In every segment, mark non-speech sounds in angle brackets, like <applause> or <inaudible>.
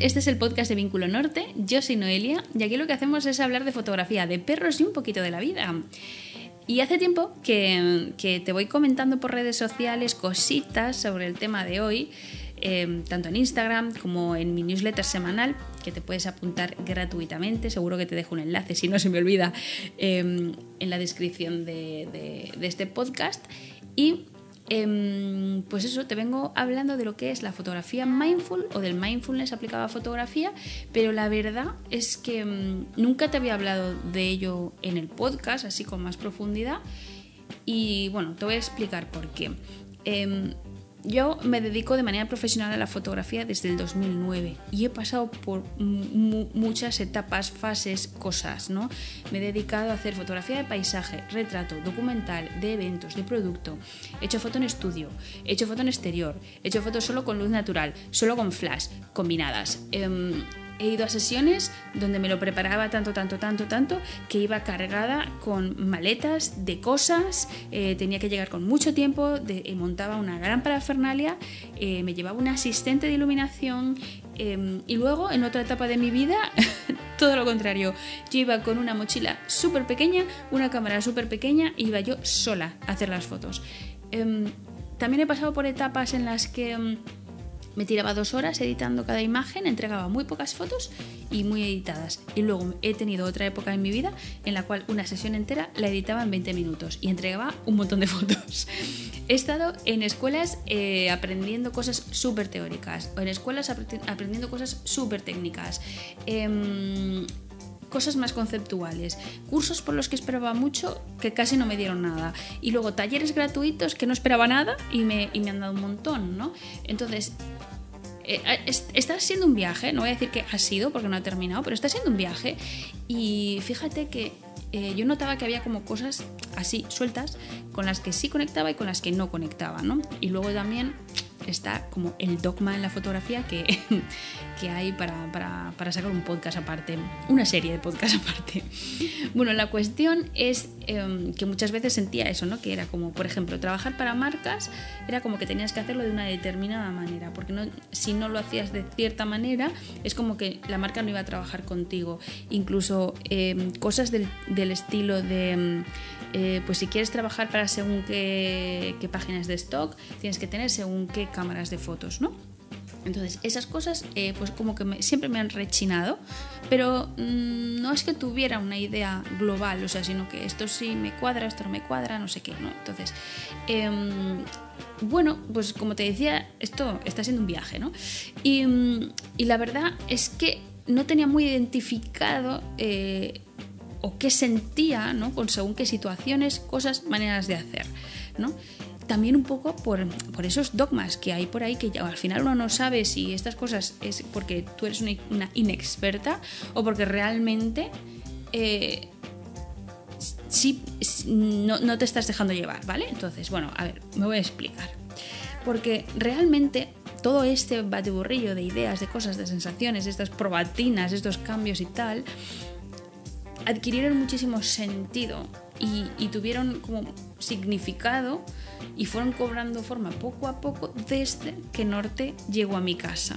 Este es el podcast de Vínculo Norte. Yo soy Noelia y aquí lo que hacemos es hablar de fotografía, de perros y un poquito de la vida. Y hace tiempo que, te voy comentando por redes sociales cositas sobre el tema de hoy, eh, tanto en Instagram como en mi newsletter semanal, que te puedes apuntar gratuitamente. Seguro que te dejo un enlace, si no se me olvida, eh, en la descripción de, de este podcast. Y Em, pues eso, te vengo hablando de lo que es la fotografía mindful o del mindfulness aplicado a fotografía, pero la verdad es que em, nunca te había hablado de ello en el podcast, así con más profundidad. Y bueno, te voy a explicar por qué. Em, yo me dedico de manera profesional a la fotografía desde el 2009 y he pasado por muchas etapas, fases, cosas, ¿no? Me he dedicado a hacer fotografía de paisaje, retrato, documental, de eventos, de producto. He hecho foto en estudio, he hecho foto en exterior, he hecho fotos solo con luz natural, solo con flash, combinadas. Em, he ido a sesiones donde me lo preparaba tanto, tanto, tanto, tanto, que iba cargada con maletas de cosas, eh, tenía que llegar con mucho tiempo, eh, montaba una gran parafernalia, eh, me llevaba un asistente de iluminación em, y luego en otra etapa de mi vida, <laughs> todo lo contrario, yo iba con una mochila súper pequeña, una cámara súper pequeña, e iba yo sola a hacer las fotos. Em, también he pasado por etapas en las que em, me tiraba dos horas editando cada imagen, entregaba muy pocas fotos y muy editadas. Y luego he tenido otra época en mi vida en la cual una sesión entera la editaba en 20 minutos y entregaba un montón de fotos. He estado en escuelas eh, aprendiendo cosas súper teóricas o en escuelas aprendiendo cosas súper técnicas. Em, cosas más conceptuales, cursos por los que esperaba mucho que casi no me dieron nada y luego talleres gratuitos que no esperaba nada y me, y me han dado un montón, ¿no? Entonces, eh, está siendo un viaje, no voy a decir que ha sido porque no ha terminado, pero está siendo un viaje y fíjate que eh, yo notaba que había como cosas así sueltas con las que sí conectaba y con las que no conectaba, ¿no? Y luego también está como el dogma en la fotografía que, que hay para, para, para, sacar un podcast aparte, una serie de podcast <laughs> aparte. Bueno, la cuestión es em, que muchas veces sentía eso, ¿no? Que era como, por ejemplo, trabajar para marcas era como que tenías que hacerlo de una determinada manera, porque no, si no lo hacías de cierta manera, es como que la marca no iba a trabajar contigo. Incluso em, cosas del, estilo de, em, eh, pues si quieres trabajar para según qué, qué páginas de stock, tienes que tener según qué cámaras de fotos, ¿no? Entonces, esas cosas, eh, pues como que siempre me han rechinado, pero mm, no es que tuviera una idea global, o sea, sino que esto sí me cuadra, esto no me cuadra, no sé qué, ¿no? Entonces, em, bueno, pues como te decía, esto está siendo un viaje, ¿no? Y, mm, la verdad es que no tenía muy identificado eh, o qué sentía, ¿no? Con según qué situaciones, cosas, maneras de hacer, ¿no? También un poco por, esos dogmas que hay por ahí que al final uno no sabe si estas cosas es porque tú eres una, inexperta o porque realmente eh, no, no te estás dejando llevar, ¿vale? Entonces, bueno, a ver, me voy a explicar. Porque realmente todo este batiburrillo de ideas, de cosas, de sensaciones, estas probatinas, estos cambios y tal, adquirieron muchísimo sentido y, tuvieron como significado y fueron cobrando forma poco a poco desde que Norte llegó a mi casa.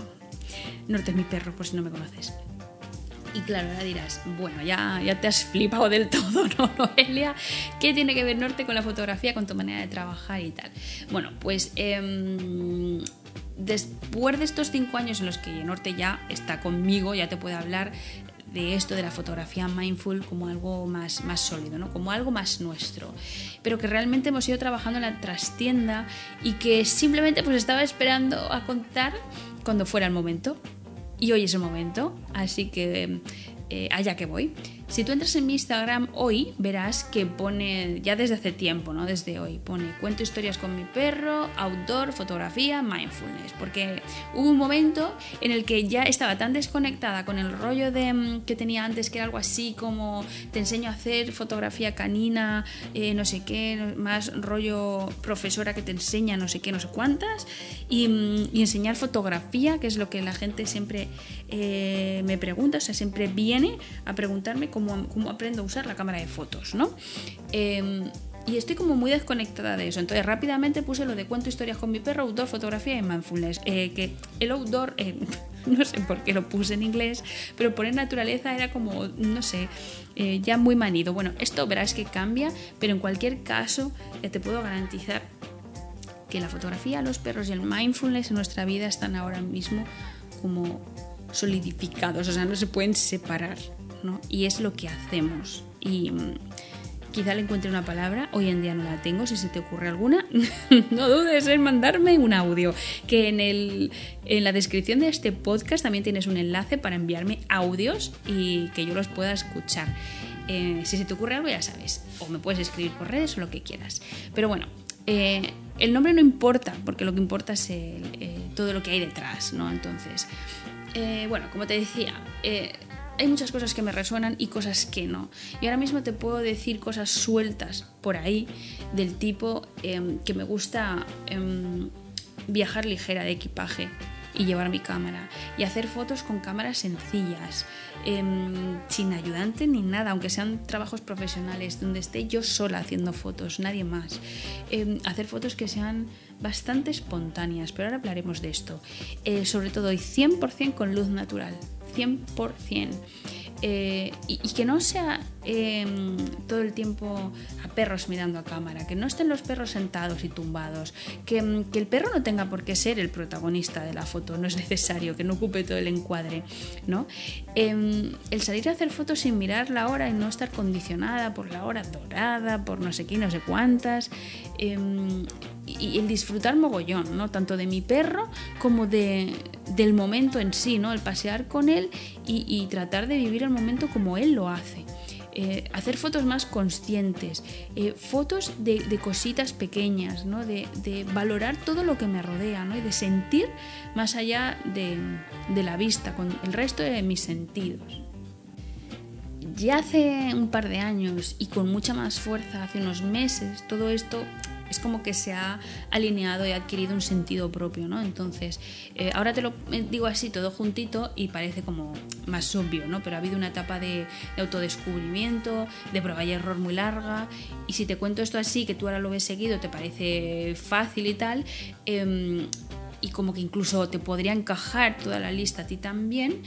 Norte es mi perro, por si no me conoces. Y claro, ahora dirás, bueno, ya, ya te has flipado del todo, <laughs> ¿no, Noelia? ¿Qué tiene que ver Norte con la fotografía, con tu manera de trabajar y tal? Bueno, pues em, después de estos cinco años en los que Norte ya está conmigo, ya te puede hablar de esto de la fotografía mindful como algo más, más sólido, ¿no? como algo más nuestro, pero que realmente hemos ido trabajando en la trastienda y que simplemente pues estaba esperando a contar cuando fuera el momento. Y hoy es el momento, así que eh, allá que voy. Si tú entras en mi Instagram hoy, verás que pone, ya desde hace tiempo, ¿no? Desde hoy, pone cuento historias con mi perro, outdoor, fotografía, mindfulness. Porque hubo un momento en el que ya estaba tan desconectada con el rollo de, mm, que tenía antes, que era algo así como te enseño a hacer fotografía canina, eh, no sé qué, más rollo profesora que te enseña no sé qué, no sé cuántas, y, mm, enseñar fotografía, que es lo que la gente siempre eh, me pregunta, o sea, siempre viene a preguntarme cómo cómo, aprendo a usar la cámara de fotos, ¿no? Em, y estoy como muy desconectada de eso. Entonces rápidamente puse lo de cuento historias con mi perro, outdoor, fotografía y mindfulness. Eh, que el outdoor, eh, <laughs> no sé por qué lo puse en inglés, pero poner naturaleza era como, no sé, eh, ya muy manido. Bueno, esto verás que cambia, pero en cualquier caso te puedo garantizar que la fotografía, los perros y el mindfulness en nuestra vida están ahora mismo como solidificados, o sea, no se pueden separar, Y es lo que hacemos. Y mm, quizá le encuentre una palabra, hoy en día no la tengo, si se te ocurre alguna, <laughs> no dudes en mandarme un audio, que en, el, en la descripción de este podcast también tienes un enlace para enviarme audios y que yo los pueda escuchar. Eh, si se te ocurre algo ya sabes, o me puedes escribir por redes o lo que quieras. Pero bueno, eh, el nombre no importa, porque lo que importa es eh, todo lo que hay detrás, ¿no? Entonces, bueno, como te decía, hay muchas cosas que me resuenan y cosas que no. Y ahora mismo te puedo decir cosas sueltas por ahí del tipo em, que me gusta em, viajar ligera de equipaje y llevar mi cámara y hacer fotos con cámaras sencillas, em, sin ayudante ni nada, aunque sean trabajos profesionales, donde esté yo sola haciendo fotos, nadie más. hacer fotos que sean bastante espontáneas, pero ahora hablaremos de esto. Eh, sobre todo y 100% con luz natural. 100%. Eh, y, que no sea em, todo el tiempo a perros mirando a cámara, que no estén los perros sentados y tumbados, que, em, que, el perro no tenga por qué ser el protagonista de la foto, no es necesario, que no ocupe todo el encuadre, ¿no? Em, el salir a hacer fotos sin mirar la hora y no estar condicionada por la hora dorada, por no sé qué, no sé cuántas, y el disfrutar mogollón, ¿no? Tanto de mi perro como de, del momento en sí, ¿no? El pasear con él y, tratar de vivir el momento como él lo hace. Eh, hacer fotos más conscientes, eh, fotos de, cositas pequeñas, ¿no? De, valorar todo lo que me rodea ¿no? y de sentir más allá de, de la vista, con el resto de mis sentidos. Ya hace un par de años y con mucha más fuerza, hace unos meses, todo esto es como que se ha alineado y ha adquirido un sentido propio, ¿no? Entonces, eh, ahora te lo eh, digo así todo juntito y parece como más obvio, ¿no? Pero ha habido una etapa de, autodescubrimiento, de prueba y error muy larga, y si te cuento esto así, que tú ahora lo ves seguido, te parece fácil y tal, em, y como que incluso te podría encajar toda la lista a ti también,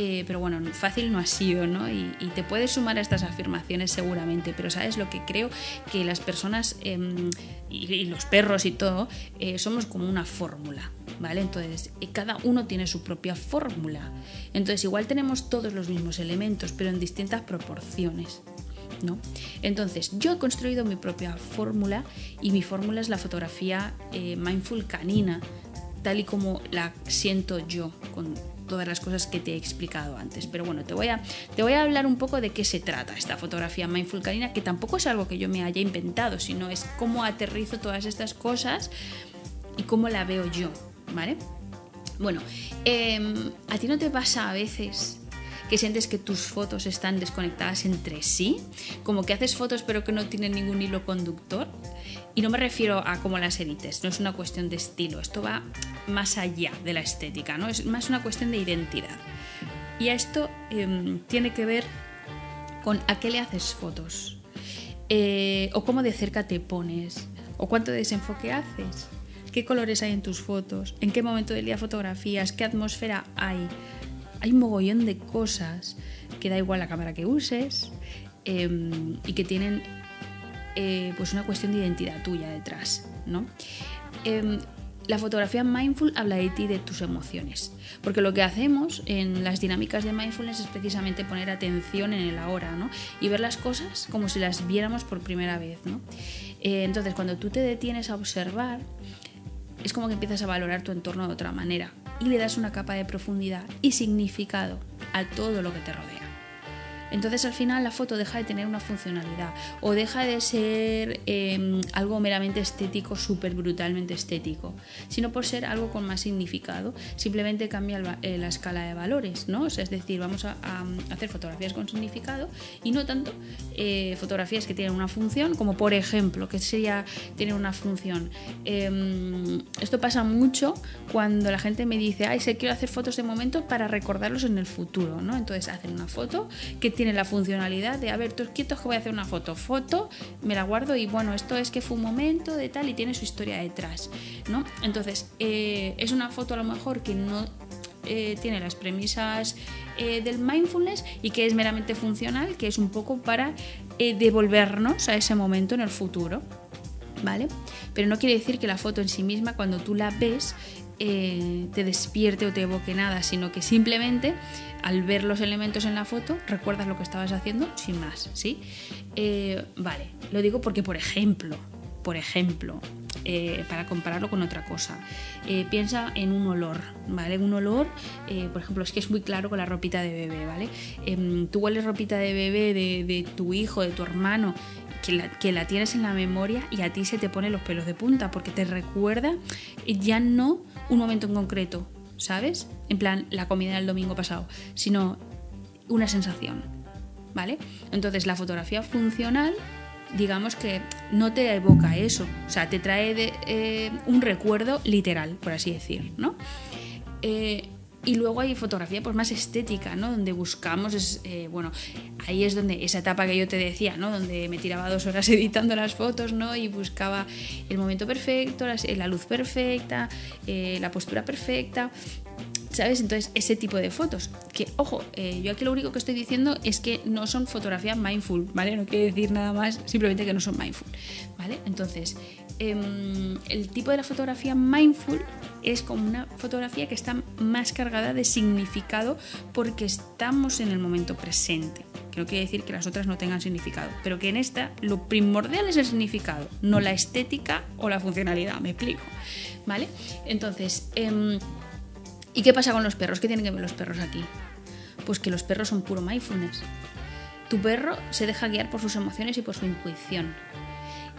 eh, pero bueno, fácil no ha sido, ¿no? Y, te puedes sumar a estas afirmaciones seguramente, pero sabes lo que creo que las personas em, y, los perros y todo eh, somos como una fórmula, ¿vale? Entonces, eh, cada uno tiene su propia fórmula. Entonces, igual tenemos todos los mismos elementos, pero en distintas proporciones. ¿No? Entonces, yo he construido mi propia fórmula y mi fórmula es la fotografía mindful canina, tal y como la siento yo, todas las cosas que te he explicado antes. Pero bueno, te voy a, te voy a hablar un poco de qué se trata esta fotografía mindful canina, que tampoco es algo que yo me haya inventado, sino es cómo aterrizo todas estas cosas y cómo la veo yo, ¿vale? Bueno, em, ¿a ti no te pasa a veces que sientes que tus fotos están desconectadas entre sí, como que haces fotos pero que no tienen ningún hilo conductor. Y no me refiero a cómo las edites, no es una cuestión de estilo, esto va más allá de la estética, ¿no? es más una cuestión de identidad. Y esto em, tiene que ver con a qué le haces fotos, eh, o cómo de cerca te pones, o cuánto desenfoque haces, qué colores hay en tus fotos, en qué momento del día fotografías, qué atmósfera hay hay un mogollón de cosas que da igual la cámara que uses em, y que tienen eh, pues una cuestión de identidad tuya detrás, ¿no? Em, la fotografía mindful habla de ti, de tus emociones, porque lo que hacemos en las dinámicas de mindfulness es precisamente poner atención en el ahora, ¿no? Y ver las cosas como si las viéramos por primera vez, ¿no? Eh, entonces, cuando tú te detienes a observar, es como que empiezas a valorar tu entorno de otra manera y le das una capa de profundidad y significado a todo lo que te rodea. Entonces al final la foto deja de tener una funcionalidad o deja de ser em, algo meramente estético, súper brutalmente estético, sino por ser algo con más significado. Simplemente cambia eh, la escala de valores, ¿no? es decir, vamos a, hacer fotografías con significado y no tanto eh, fotografías que tienen una función, como por ejemplo, que sería tener una función. Em, esto pasa mucho cuando la gente me dice, ay, se quiero hacer fotos de momento para recordarlos en el futuro, ¿no? Entonces hacen una foto que tiene la funcionalidad de, a ver, tú quietos que voy a hacer una foto, foto, me la guardo y bueno, esto es que fue un momento de tal y tiene su historia detrás, ¿no? Entonces, eh, es una foto a lo mejor que no eh, tiene las premisas eh, del mindfulness y que es meramente funcional, que es un poco para devolvernos a ese momento en el futuro. ¿Vale? Pero no quiere decir que la foto en sí misma, cuando tú la ves, te despierte o te evoque nada, sino que simplemente al ver los elementos en la foto recuerdas lo que estabas haciendo sin más, ¿sí? vale, lo digo porque, por ejemplo, por ejemplo, eh, para compararlo con otra cosa. Eh, piensa en un olor, ¿vale? Un olor, eh, por ejemplo, es que es muy claro con la ropita de bebé, ¿vale? Em, tú hueles ropita de bebé de, tu hijo, de tu hermano, que la, que la, tienes en la memoria y a ti se te ponen los pelos de punta porque te recuerda ya no un momento en concreto, ¿sabes? En plan, la comida del domingo pasado, sino una sensación, ¿vale? Entonces la fotografía funcional digamos que no te evoca eso, o sea, te trae eh, un recuerdo literal, por así decir, ¿no? Eh, y luego hay fotografía pues más estética, ¿no? Donde buscamos, es, eh, bueno, ahí es donde esa etapa que yo te decía, ¿no? Donde me tiraba dos horas <laughs> editando las fotos, ¿no? Y buscaba el momento perfecto, la, luz perfecta, la postura perfecta. ¿Sabes? Entonces, ese tipo de fotos. Que, ojo, eh, yo aquí lo único que estoy diciendo es que no son fotografías mindful, ¿vale? No quiere decir nada más, simplemente que no son mindful, ¿vale? Entonces, em, el tipo de la fotografía mindful es como una fotografía que está más cargada de significado porque estamos en el momento presente. Que no quiere decir que las otras no tengan significado, pero que en esta lo primordial es el significado, no la estética o la funcionalidad, me explico, ¿vale? Entonces, em, ¿Y qué pasa con los perros? ¿Qué tienen que ver los perros aquí? Pues que los perros son puro mindfulness. Tu perro se deja guiar por sus emociones y por su intuición.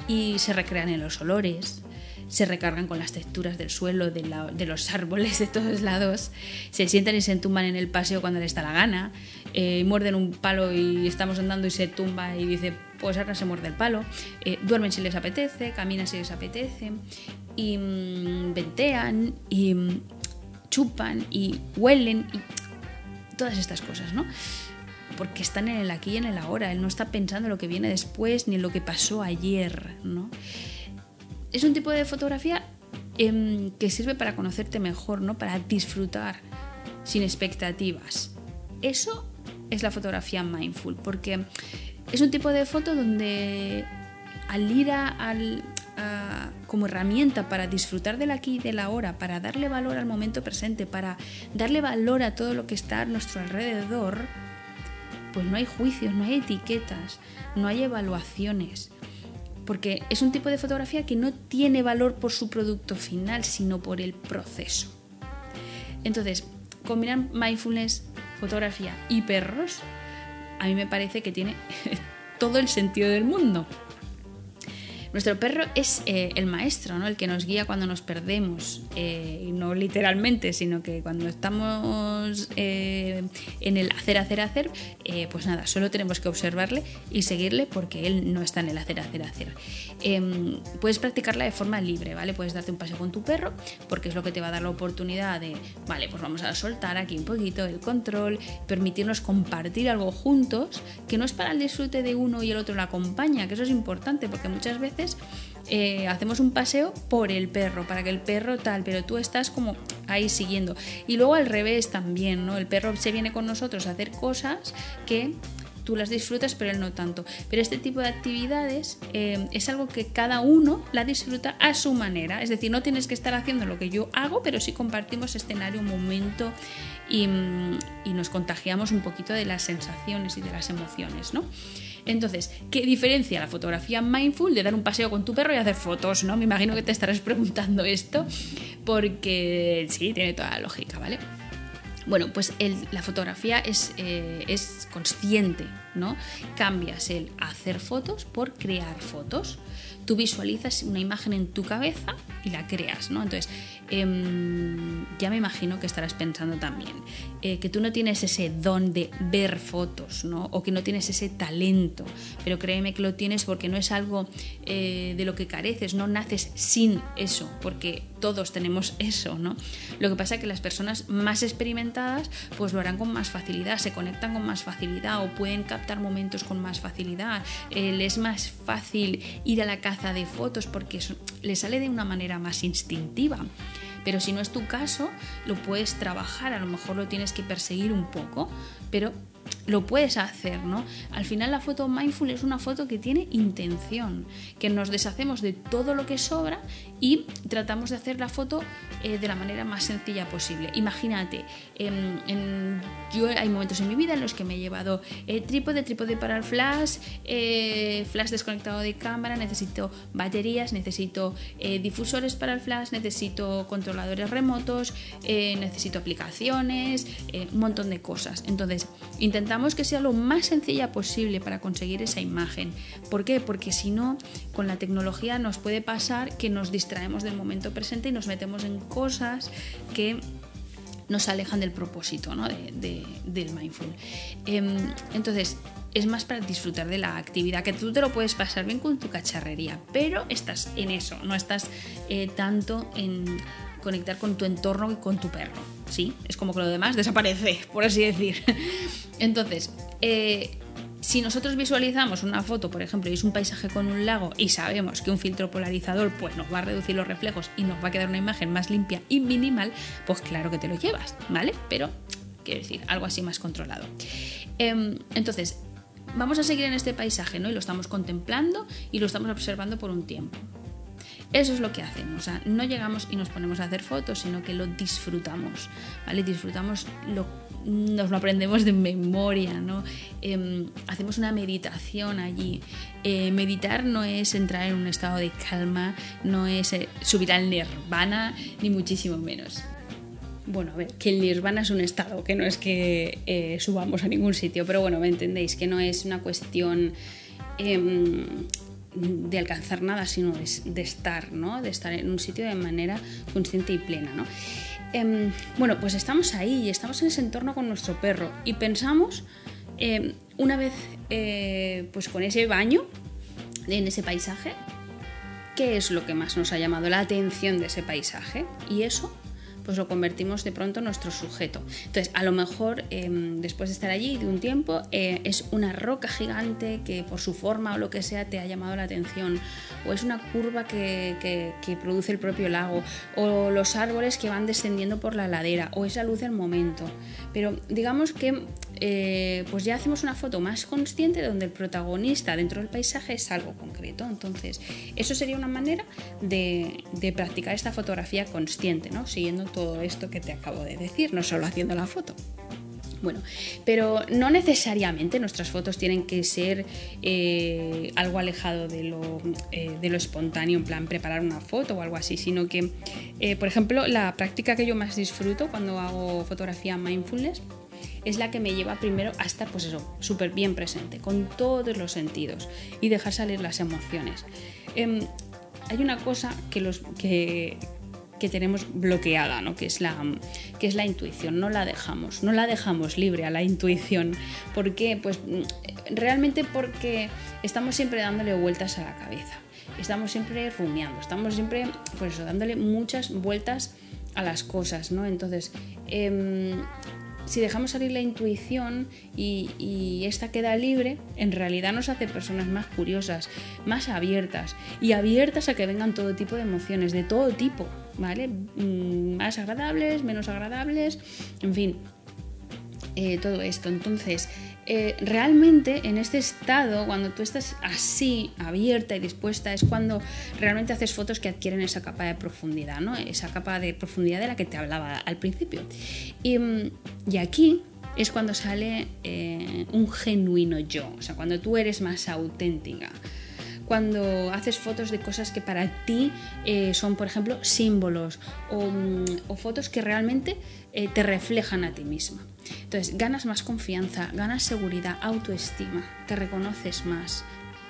Y se recrean en los olores, se recargan con las texturas del suelo, de, los árboles de todos lados, se sientan y se entumban en el paseo cuando les da la gana, eh, muerden un palo y estamos andando y se tumba y dice, pues ahora se muerde el palo, eh, duermen si les apetece, caminan si les apetece, y mm, ventean y mm, chupan y huelen y todas estas cosas, ¿no? Porque están en el aquí y en el ahora. Él no está pensando en lo que viene después ni en lo que pasó ayer, ¿no? Es un tipo de fotografía em, que sirve para conocerte mejor, ¿no? Para disfrutar sin expectativas. Eso es la fotografía mindful, porque es un tipo de foto donde al ir al, como herramienta para disfrutar del aquí y del ahora, para darle valor al momento presente, para darle valor a todo lo que está a nuestro alrededor, pues no hay juicios, no hay etiquetas, no hay evaluaciones. Porque es un tipo de fotografía que no tiene valor por su producto final, sino por el proceso. Entonces, combinar mindfulness, fotografía y perros, a mí me parece que tiene <laughs> todo el sentido del mundo. Nuestro perro es eh, el maestro, ¿no? el que nos guía cuando nos perdemos, eh, no literalmente, sino que cuando estamos eh, en el hacer, hacer, hacer, pues nada, solo tenemos que observarle y seguirle porque él no está en el hacer, hacer, hacer. Em, puedes practicarla de forma libre, ¿vale? Puedes darte un paseo con tu perro porque es lo que te va a dar la oportunidad de, vale, pues vamos a soltar aquí un poquito el control, permitirnos compartir algo juntos, que no es para el disfrute de uno y el otro la acompaña, que eso es importante porque muchas veces eh, hacemos un paseo por el perro, para que el perro tal, pero tú estás como ahí siguiendo. Y luego al revés también, ¿no? El perro se viene con nosotros a hacer cosas que tú las disfrutas, pero él no tanto. Pero este tipo de actividades eh, es algo que cada uno la disfruta a su manera. Es decir, no tienes que estar haciendo lo que yo hago, pero sí compartimos escenario, momento y, y nos contagiamos un poquito de las sensaciones y de las emociones, ¿no? Entonces, ¿qué diferencia la fotografía mindful de dar un paseo con tu perro y hacer fotos? ¿no? Me imagino que te estarás <laughs> preguntando esto, porque sí, tiene toda la lógica, ¿vale? Bueno, pues la fotografía es, eh, es consciente, ¿no? Cambias el hacer fotos por crear fotos. Tú visualizas una imagen en tu cabeza y la creas, ¿no? Entonces, Em, ya me imagino que estarás pensando también eh, que tú no tienes ese don de ver fotos, ¿no? O que no tienes ese talento, pero créeme que lo tienes porque no es algo eh, de lo que careces, no naces sin eso, porque todos tenemos eso, ¿no? Lo que pasa es que las personas más experimentadas pues lo harán con más facilidad, se conectan con más facilidad o pueden captar momentos con más facilidad. Eh, les es más fácil ir a la caza de fotos porque les sale de una manera más instintiva. Pero si no es tu caso, lo puedes trabajar, a lo mejor lo tienes que perseguir un poco, pero lo puedes hacer, ¿no? Al final la foto mindful es una foto que tiene intención, que nos deshacemos de todo lo que sobra y tratamos de hacer la foto eh, de la manera más sencilla posible. Imagínate, yo hay momentos en mi vida en los que me he llevado eh, trípode, trípode para el flash, eh, flash desconectado de cámara, necesito baterías, necesito difusores para el flash, necesito controladores remotos, necesito aplicaciones, un montón de cosas. Entonces, intentamos que sea lo más sencilla posible para conseguir esa imagen. ¿Por qué? Porque si no, con la tecnología nos puede pasar que nos distraemos del momento presente y nos metemos en cosas que nos alejan del propósito ¿no? del mindful. Em, entonces, es más para disfrutar de la actividad, que tú te lo puedes pasar bien con tu cacharrería, pero estás en eso, no estás eh, tanto en conectar con tu entorno y con tu perro. Es como que lo demás desaparece, por así decir. <laughs> Entonces, eh, si nosotros visualizamos una foto, por ejemplo, y es un paisaje con un lago y sabemos que un filtro polarizador pues, nos va a reducir los reflejos y nos va a quedar una imagen más limpia y minimal, pues claro que te lo llevas, ¿vale? Pero, quiero decir, algo así más controlado. Em, entonces, vamos a seguir en este paisaje, ¿no? Y lo estamos contemplando y lo estamos observando por un tiempo. Eso es lo que hacemos, no llegamos y nos ponemos a hacer fotos, sino que lo disfrutamos, ¿vale? Disfrutamos lo nos lo aprendemos de memoria, ¿no? Em, hacemos una meditación allí. Eh, meditar no es entrar en un estado de calma, no es eh, subir al nirvana, ni muchísimo menos. Bueno, a ver, que el nirvana es un estado, que no es que eh, subamos a ningún sitio, pero bueno, me entendéis, que no es una cuestión em, de alcanzar nada, sino de, estar, ¿no? De estar en un sitio de manera consciente y plena, ¿no? Em, bueno, pues estamos ahí y estamos en ese entorno con nuestro perro y pensamos, em, una vez eh, pues con ese baño, en ese paisaje, ¿qué es lo que más nos ha llamado la atención de ese paisaje? Y eso pues lo convertimos de pronto en nuestro sujeto. Entonces, a lo mejor em, después de estar allí de un tiempo, eh, es una roca gigante que por su forma o lo que sea te ha llamado la atención, o es una curva que, que, produce el propio lago, o los árboles que van descendiendo por la ladera, o esa luz del momento. Pero digamos que eh, pues ya hacemos una foto más consciente donde el protagonista dentro del paisaje es algo concreto. Entonces, eso sería una manera de, practicar esta fotografía consciente, ¿no? Siguiendo todo esto que te acabo de decir, no solo haciendo la foto. Bueno, pero no necesariamente nuestras fotos tienen que ser eh, algo alejado de lo, eh, de lo, espontáneo, en plan preparar una foto o algo así, sino que, por ejemplo, la práctica que yo más disfruto cuando hago fotografía mindfulness es la que me lleva primero a estar, pues eso, súper bien presente, con todos los sentidos y dejar salir las emociones. Em, hay una cosa que, los, que, que tenemos bloqueada, ¿no? que, es la, que es la intuición, no la dejamos, no la dejamos libre a la intuición. ¿Por qué? Pues mm, realmente porque estamos siempre dándole vueltas a la cabeza, estamos siempre rumiando, estamos siempre pues dándole muchas vueltas a las cosas, ¿no? Entonces, em, si dejamos salir la intuición y, esta queda libre, en realidad nos hace personas más curiosas, más abiertas y abiertas a que vengan todo tipo de emociones, de todo tipo. ¿vale? Mm, más agradables, menos agradables, en fin, eh, todo esto. Entonces, eh, realmente en este estado, cuando tú estás así, abierta y dispuesta, es cuando realmente haces fotos que adquieren esa capa de profundidad, ¿no? Esa capa de profundidad de la que te hablaba al principio. Y, mm, aquí es cuando sale eh, un genuino yo, o sea, cuando tú eres más auténtica cuando haces fotos de cosas que para ti eh, son, por ejemplo, símbolos o, mm, fotos que realmente te reflejan a ti misma. Entonces, ganas más confianza, ganas seguridad, autoestima, te reconoces más,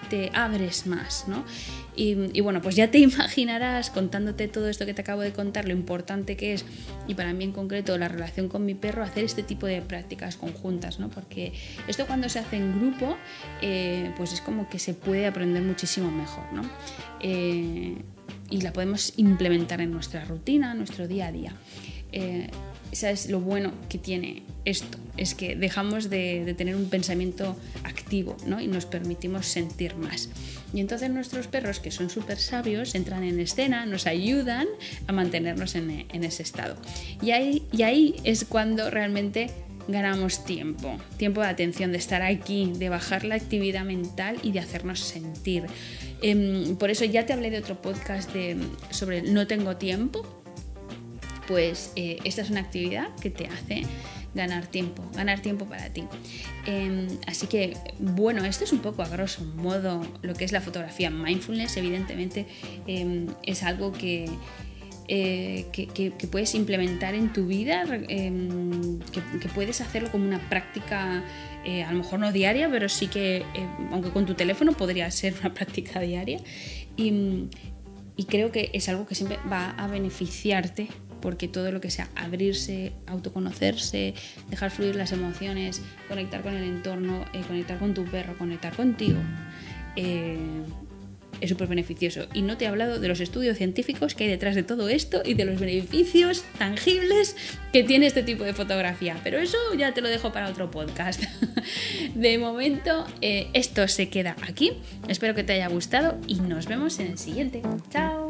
te abres más, ¿no? Y, bueno, pues ya te <laughs> imaginarás contándote todo esto que te acabo de contar, lo importante que es, y para mí en concreto la relación con mi perro, hacer este tipo de prácticas conjuntas, ¿no? Porque esto cuando se hace en grupo, eh, pues es como que se puede aprender muchísimo mejor, ¿no? Eh, y la podemos implementar en nuestra rutina, en nuestro día a día. Eh, ¿sabes lo bueno que tiene esto? Es que dejamos de, tener un pensamiento activo ¿no? y nos permitimos sentir más. Y entonces nuestros perros, que son súper sabios, entran en escena, nos ayudan a mantenernos en, ese estado. Y ahí, y ahí es cuando realmente ganamos tiempo, tiempo de atención, de estar aquí, de bajar la actividad mental y de hacernos sentir. Em, por eso ya te hablé de otro podcast sobre no tengo tiempo, pues eh, esta es una actividad que te hace ganar tiempo, ganar tiempo para ti. Em, así que, bueno, esto es un poco a grosso modo lo que es la fotografía. Mindfulness, evidentemente, em, es algo que, eh, que, puedes implementar en tu vida, em, que, puedes hacerlo como una práctica, eh, a lo mejor no diaria, pero sí que, aunque con tu teléfono podría ser una <laughs> práctica diaria. Y, y creo que es algo que siempre va a beneficiarte porque todo lo que sea abrirse, autoconocerse, dejar fluir las emociones, conectar con el entorno, eh, conectar con tu perro, conectar contigo, eh, es súper beneficioso. Y no te he hablado de los estudios científicos que hay detrás de todo esto y de los beneficios tangibles que tiene este tipo de fotografía. Pero eso ya te lo dejo para otro podcast. <laughs> De momento, eh, esto se queda aquí. Espero que te haya gustado y nos vemos en el siguiente. ¡Chao!